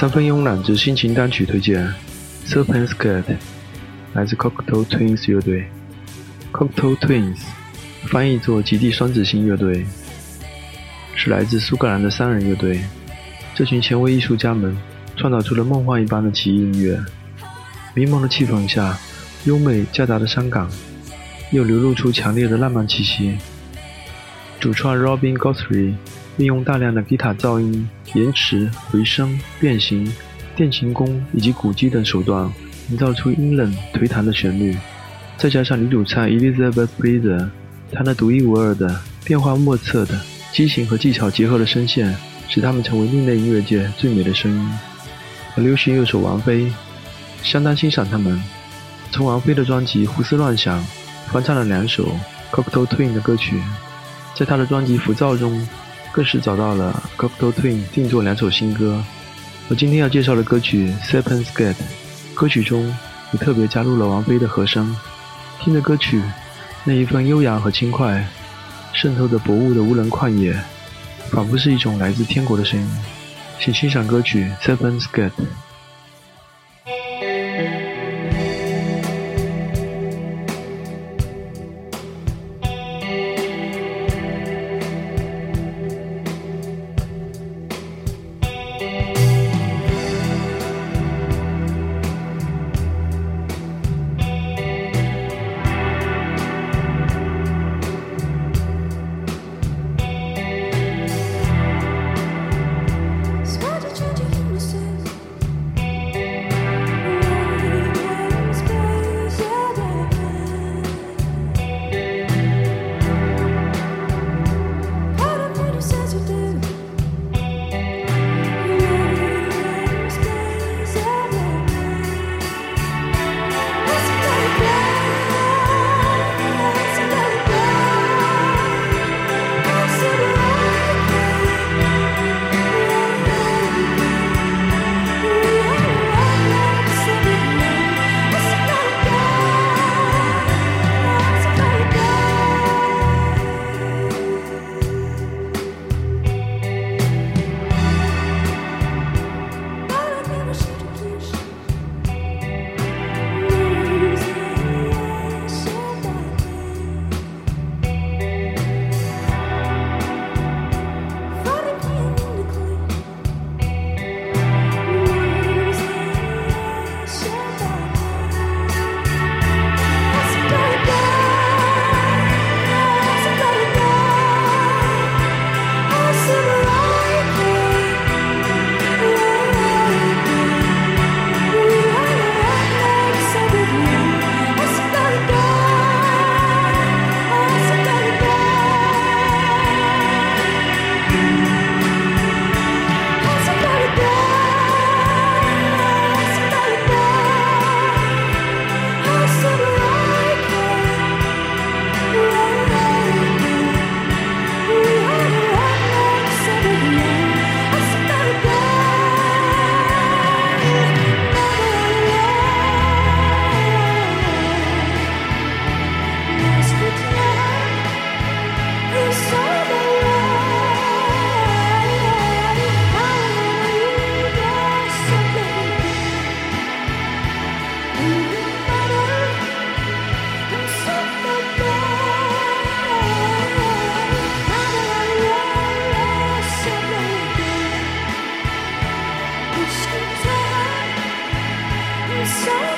三分慵懒之心情单曲推荐，《Serpent's Gate》来自 Cocktail Twins 乐队。Cocktail Twins 翻译作极地双子星乐队，是来自苏格兰的三人乐队。这群前卫艺术家们创造出了梦幻一般的奇异音乐。迷蒙的气氛下，优美夹杂的伤感，又流露出强烈的浪漫气息。主创 Robin Guthrie。运用大量的吉他噪音、延迟、回声、变形、电琴弓以及鼓机等手段，营造出阴冷颓唐的旋律。再加上女主唱 Elizabeth Fraser，她那独一无二的、变化莫测的、激情和技巧结合的声线，使他们成为另类音乐界最美的声音。而流行乐手王菲，相当欣赏他们。从王菲的专辑《胡思乱想》翻唱了两首 Cocteau Twin 的歌曲，在他的专辑《浮躁》中。更是找到了 Cocteau Twin 定做两首新歌。我今天要介绍的歌曲《Serpent's Gate》，歌曲中也特别加入了王菲的和声。听着歌曲，那一份悠扬和轻快，渗透着薄雾的无人旷野，仿佛是一种来自天国的声音。请欣赏歌曲《Serpent's Gate》。So.